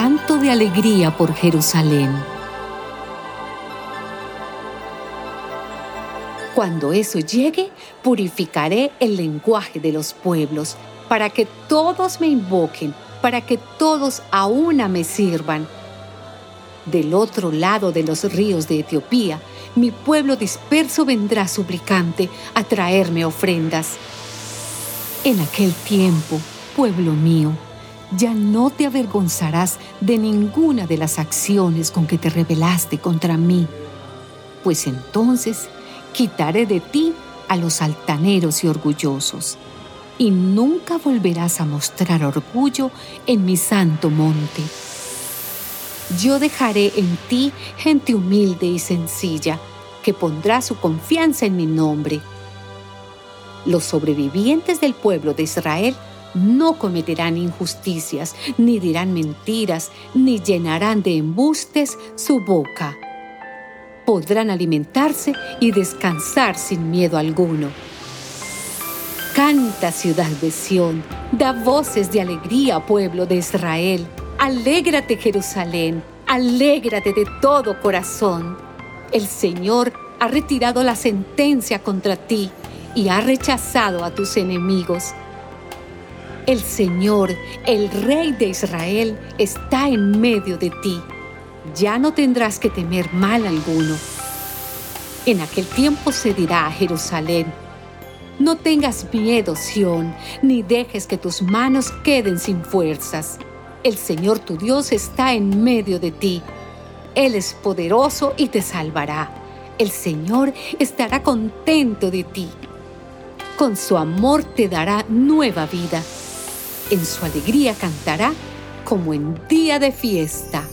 salto de alegría por Jerusalén. Cuando eso llegue, purificaré el lenguaje de los pueblos, para que todos me invoquen, para que todos a una me sirvan. Del otro lado de los ríos de Etiopía, mi pueblo disperso vendrá suplicante a traerme ofrendas. En aquel tiempo, pueblo mío, ya no te avergonzarás de ninguna de las acciones con que te rebelaste contra mí, pues entonces quitaré de ti a los altaneros y orgullosos, y nunca volverás a mostrar orgullo en mi santo monte. Yo dejaré en ti gente humilde y sencilla, que pondrá su confianza en mi nombre. Los sobrevivientes del pueblo de Israel no cometerán injusticias, ni dirán mentiras, ni llenarán de embustes su boca podrán alimentarse y descansar sin miedo alguno. Canta ciudad de Sión, da voces de alegría pueblo de Israel. Alégrate Jerusalén, alégrate de todo corazón. El Señor ha retirado la sentencia contra ti y ha rechazado a tus enemigos. El Señor, el Rey de Israel, está en medio de ti ya no tendrás que temer mal alguno. En aquel tiempo se dirá a Jerusalén, no tengas miedo, Sión, ni dejes que tus manos queden sin fuerzas. El Señor tu Dios está en medio de ti. Él es poderoso y te salvará. El Señor estará contento de ti. Con su amor te dará nueva vida. En su alegría cantará como en día de fiesta.